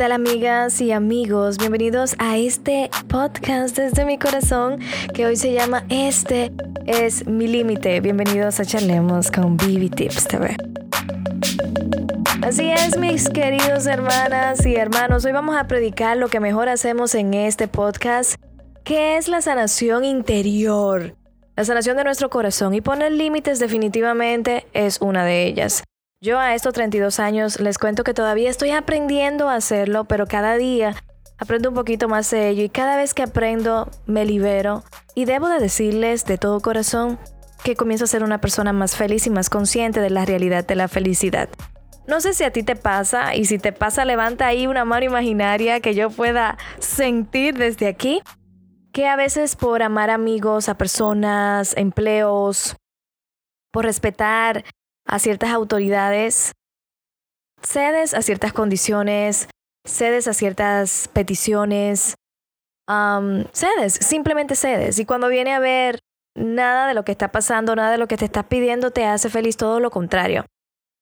tal amigas y amigos? Bienvenidos a este podcast desde mi corazón que hoy se llama Este es mi límite. Bienvenidos a Charlemos con Bibi Tips TV. Así es, mis queridos hermanas y hermanos, hoy vamos a predicar lo que mejor hacemos en este podcast, que es la sanación interior, la sanación de nuestro corazón y poner límites definitivamente es una de ellas. Yo a estos 32 años les cuento que todavía estoy aprendiendo a hacerlo, pero cada día aprendo un poquito más de ello y cada vez que aprendo me libero y debo de decirles de todo corazón que comienzo a ser una persona más feliz y más consciente de la realidad de la felicidad. No sé si a ti te pasa y si te pasa levanta ahí una mano imaginaria que yo pueda sentir desde aquí, que a veces por amar amigos, a personas, empleos, por respetar a ciertas autoridades, cedes a ciertas condiciones, cedes a ciertas peticiones, cedes, simplemente cedes. Y cuando viene a ver nada de lo que está pasando, nada de lo que te estás pidiendo te hace feliz, todo lo contrario.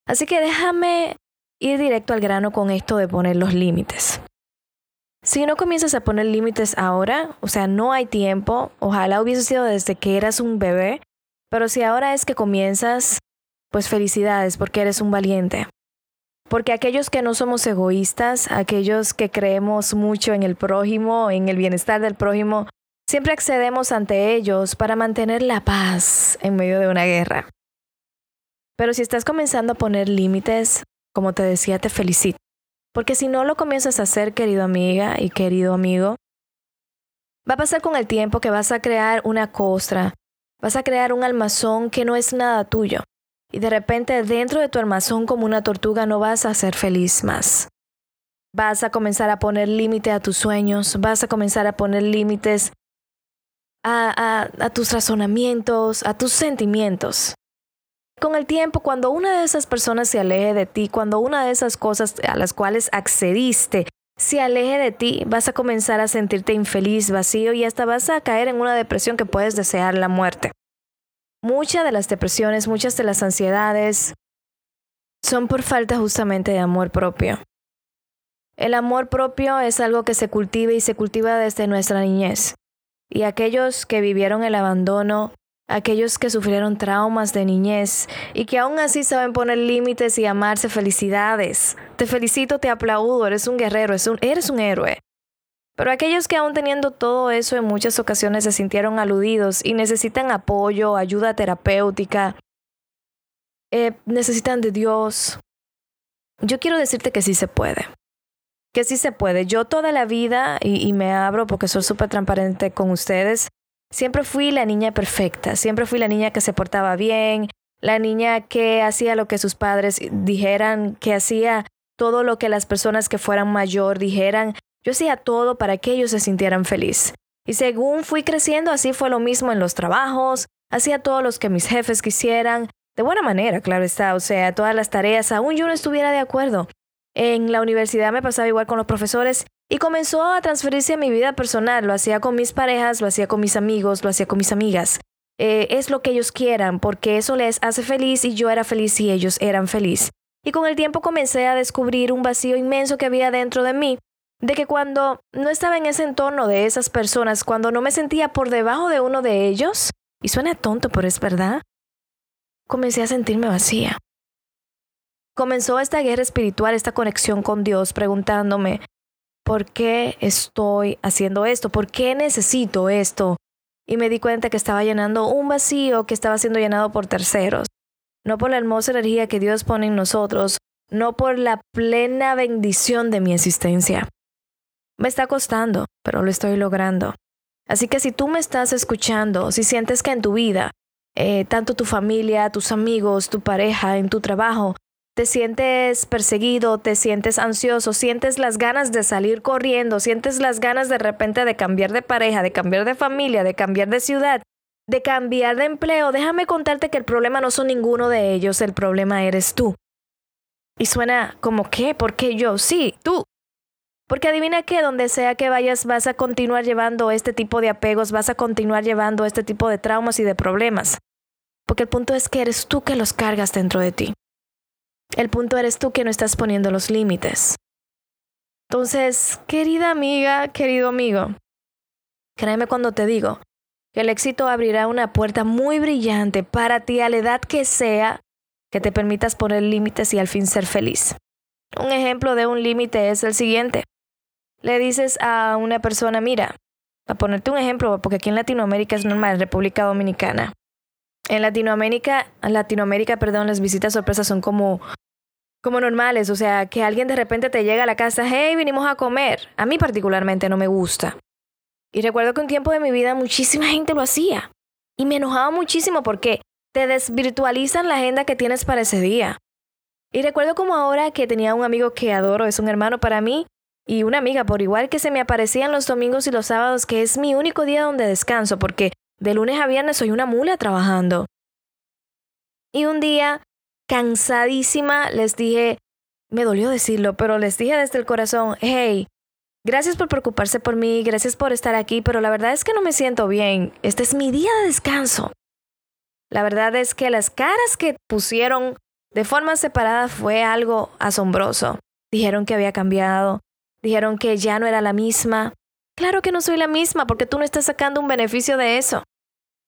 Así que déjame ir directo al grano con esto de poner los límites. Si no comienzas a poner límites ahora, o sea, no hay tiempo, ojalá hubiese sido desde que eras un bebé, pero si ahora es que comienzas, pues felicidades porque eres un valiente. Porque aquellos que no somos egoístas, aquellos que creemos mucho en el prójimo, en el bienestar del prójimo, siempre accedemos ante ellos para mantener la paz en medio de una guerra. Pero si estás comenzando a poner límites, como te decía, te felicito. Porque si no lo comienzas a hacer, querido amiga y querido amigo, va a pasar con el tiempo que vas a crear una costra, vas a crear un almazón que no es nada tuyo. Y de repente dentro de tu armazón como una tortuga no vas a ser feliz más. Vas a comenzar a poner límite a tus sueños, vas a comenzar a poner límites a, a, tus razonamientos, a tus sentimientos. Con el tiempo, cuando una de esas personas se aleje de ti, cuando una de esas cosas a las cuales accediste se aleje de ti, vas a comenzar a sentirte infeliz, vacío y hasta vas a caer en una depresión que puedes desear la muerte. Muchas de las depresiones, muchas de las ansiedades son por falta justamente de amor propio. El amor propio es algo que se cultiva y se cultiva desde nuestra niñez. Y aquellos que vivieron el abandono, aquellos que sufrieron traumas de niñez y que aún así saben poner límites y amarse, felicidades. Te felicito, te aplaudo, eres un guerrero, eres un héroe. Pero aquellos que aún teniendo todo eso en muchas ocasiones se sintieron aludidos y necesitan apoyo, ayuda terapéutica, eh, necesitan de Dios, yo quiero decirte que sí se puede. Que sí se puede. Yo toda la vida, y, me abro porque soy súper transparente con ustedes, siempre fui la niña perfecta, siempre fui la niña que se portaba bien, la niña que hacía lo que sus padres dijeran, que hacía todo lo que las personas que fueran mayor dijeran, yo hacía todo para que ellos se sintieran feliz. Y según fui creciendo, así fue lo mismo en los trabajos, hacía todo lo que mis jefes quisieran, de buena manera, claro está, o sea, todas las tareas, aún yo no estuviera de acuerdo. En la universidad me pasaba igual con los profesores y comenzó a transferirse a mi vida personal, lo hacía con mis parejas, lo hacía con mis amigos, lo hacía con mis amigas. Eh, es lo que ellos quieran, porque eso les hace feliz y yo era feliz y ellos eran feliz. Y con el tiempo comencé a descubrir un vacío inmenso que había dentro de mí de que cuando no estaba en ese entorno de esas personas, cuando no me sentía por debajo de uno de ellos, y suena tonto, pero es verdad, comencé a sentirme vacía. Comenzó esta guerra espiritual, esta conexión con Dios, preguntándome, ¿por qué estoy haciendo esto? ¿Por qué necesito esto? Y me di cuenta que estaba llenando un vacío que estaba siendo llenado por terceros, no por la hermosa energía que Dios pone en nosotros, no por la plena bendición de mi existencia. Me está costando, pero lo estoy logrando. Así que si tú me estás escuchando, si sientes que en tu vida, eh, tanto tu familia, tus amigos, tu pareja, en tu trabajo, te sientes perseguido, te sientes ansioso, sientes las ganas de salir corriendo, sientes las ganas de repente de cambiar de pareja, de cambiar de familia, de cambiar de ciudad, de cambiar de empleo, déjame contarte que el problema no son ninguno de ellos, el problema eres tú. Y suena como, ¿qué? ¿Por qué yo? Sí, tú. Porque adivina que donde sea que vayas vas a continuar llevando este tipo de apegos, vas a continuar llevando este tipo de traumas y de problemas. Porque el punto es que eres tú que los cargas dentro de ti. El punto eres tú que no estás poniendo los límites. Entonces, querida amiga, querido amigo, créeme cuando te digo que el éxito abrirá una puerta muy brillante para ti a la edad que sea que te permitas poner límites y al fin ser feliz. Un ejemplo de un límite es el siguiente. Le dices a una persona, mira, a ponerte un ejemplo, porque aquí en Latinoamérica es normal, República Dominicana. En Latinoamérica, Latinoamérica, perdón, las visitas sorpresas son como como normales, o sea, que alguien de repente te llega a la casa, hey, vinimos a comer. A mí particularmente no me gusta. Y recuerdo que un tiempo de mi vida muchísima gente lo hacía. Y me enojaba muchísimo porque te desvirtualizan la agenda que tienes para ese día. Y recuerdo como ahora que tenía un amigo que adoro, es un hermano para mí, y una amiga por igual que se me aparecían los domingos y los sábados, que es mi único día donde descanso, porque de lunes a viernes soy una mula trabajando. Y un día, cansadísima, les dije, me dolió decirlo, pero les dije desde el corazón, hey, gracias por preocuparse por mí, gracias por estar aquí, pero la verdad es que no me siento bien. Este es mi día de descanso. La verdad es que las caras que pusieron de forma separada fue algo asombroso. Dijeron que había cambiado, dijeron que ya no era la misma. Claro que no soy la misma porque tú no estás sacando un beneficio de eso.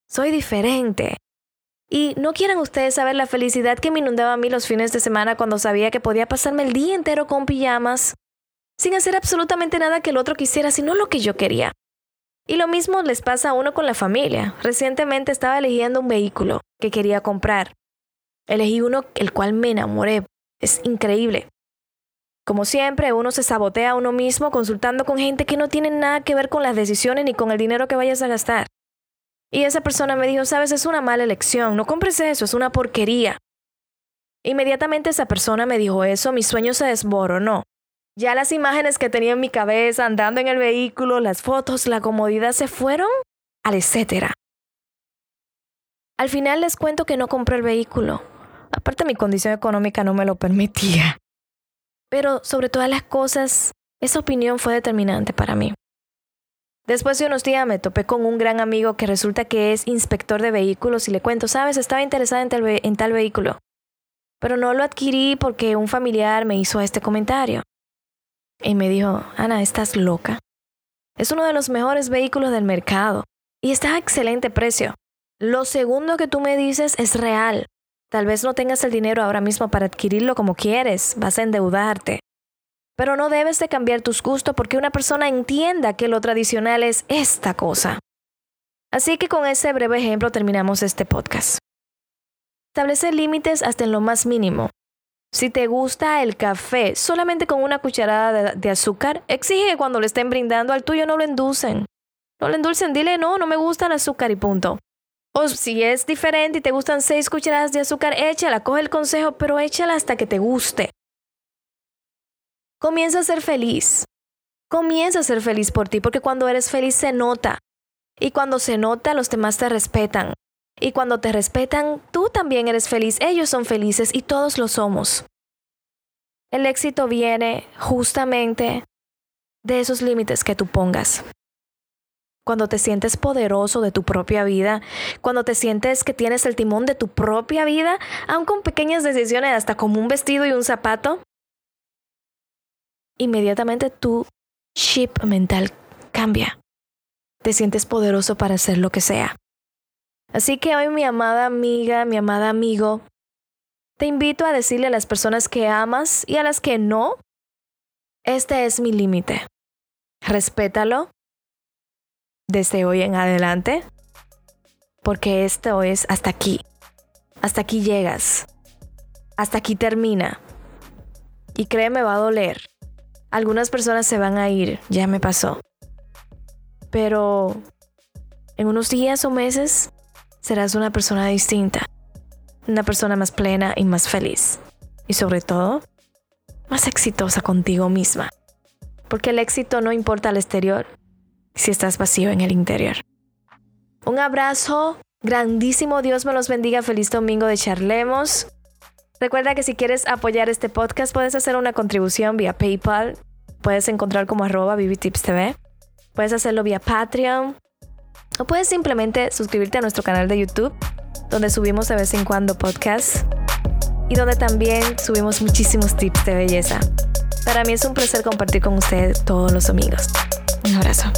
Soy diferente. Y no quieran ustedes saber la felicidad que me inundaba a mí los fines de semana cuando sabía que podía pasarme el día entero con pijamas, sin hacer absolutamente nada que el otro quisiera, sino lo que yo quería. Y lo mismo les pasa a uno con la familia. Recientemente estaba eligiendo un vehículo que quería comprar. Elegí uno el cual me enamoré. Es increíble. Como siempre, uno se sabotea a uno mismo consultando con gente que no tiene nada que ver con las decisiones ni con el dinero que vayas a gastar. Y esa persona me dijo, sabes, es una mala elección, no compres eso, es una porquería. Inmediatamente esa persona me dijo eso, mi sueño se desboronó. Ya las imágenes que tenía en mi cabeza andando en el vehículo, las fotos, la comodidad se fueron al etcétera. Al final les cuento que no compré el vehículo. Aparte mi condición económica no me lo permitía. Pero sobre todas las cosas, esa opinión fue determinante para mí. Después de unos días me topé con un gran amigo que resulta que es inspector de vehículos y le cuento, sabes, estaba interesada en tal, en tal vehículo. Pero no lo adquirí porque un familiar me hizo este comentario. Y me dijo, Ana, estás loca. Es uno de los mejores vehículos del mercado y está a excelente precio. Lo segundo que tú me dices es real. Tal vez no tengas el dinero ahora mismo para adquirirlo como quieres, vas a endeudarte. Pero no debes de cambiar tus gustos porque una persona entienda que lo tradicional es esta cosa. Así que con ese breve ejemplo terminamos este podcast. Establecer límites hasta en lo más mínimo. Si te gusta el café solamente con una cucharada de, azúcar, exige que cuando le estén brindando al tuyo no lo endulcen. No lo endulcen, dile no, no me gusta el azúcar y punto. O si es diferente y te gustan seis cucharadas de azúcar, échala, coge el consejo, pero échala hasta que te guste. Comienza a ser feliz. Comienza a ser feliz por ti, porque cuando eres feliz se nota. Y cuando se nota, los demás te respetan. Y cuando te respetan, tú también eres feliz, ellos son felices y todos lo somos. El éxito viene justamente de esos límites que tú pongas. Cuando te sientes poderoso de tu propia vida, cuando te sientes que tienes el timón de tu propia vida, aun con pequeñas decisiones hasta como un vestido y un zapato, inmediatamente tu chip mental cambia. Te sientes poderoso para hacer lo que sea. Así que hoy mi amada amiga, mi amada amigo, te invito a decirle a las personas que amas y a las que no, este es mi límite. Respétalo desde hoy en adelante, porque esto es hasta aquí. Hasta aquí llegas. Hasta aquí termina. Y créeme, va a doler. Algunas personas se van a ir, ya me pasó. Pero en unos días o meses serás una persona distinta, una persona más plena y más feliz. Y sobre todo, más exitosa contigo misma. Porque el éxito no importa al exterior si estás vacío en el interior. Un abrazo grandísimo, Dios me los bendiga, feliz domingo de Charlemos. Recuerda que si quieres apoyar este podcast puedes hacer una contribución vía PayPal, puedes encontrar como arroba TV, puedes hacerlo vía Patreon, o puedes simplemente suscribirte a nuestro canal de YouTube, donde subimos de vez en cuando podcasts y donde también subimos muchísimos tips de belleza. Para mí es un placer compartir con ustedes todos los domingos. Un abrazo.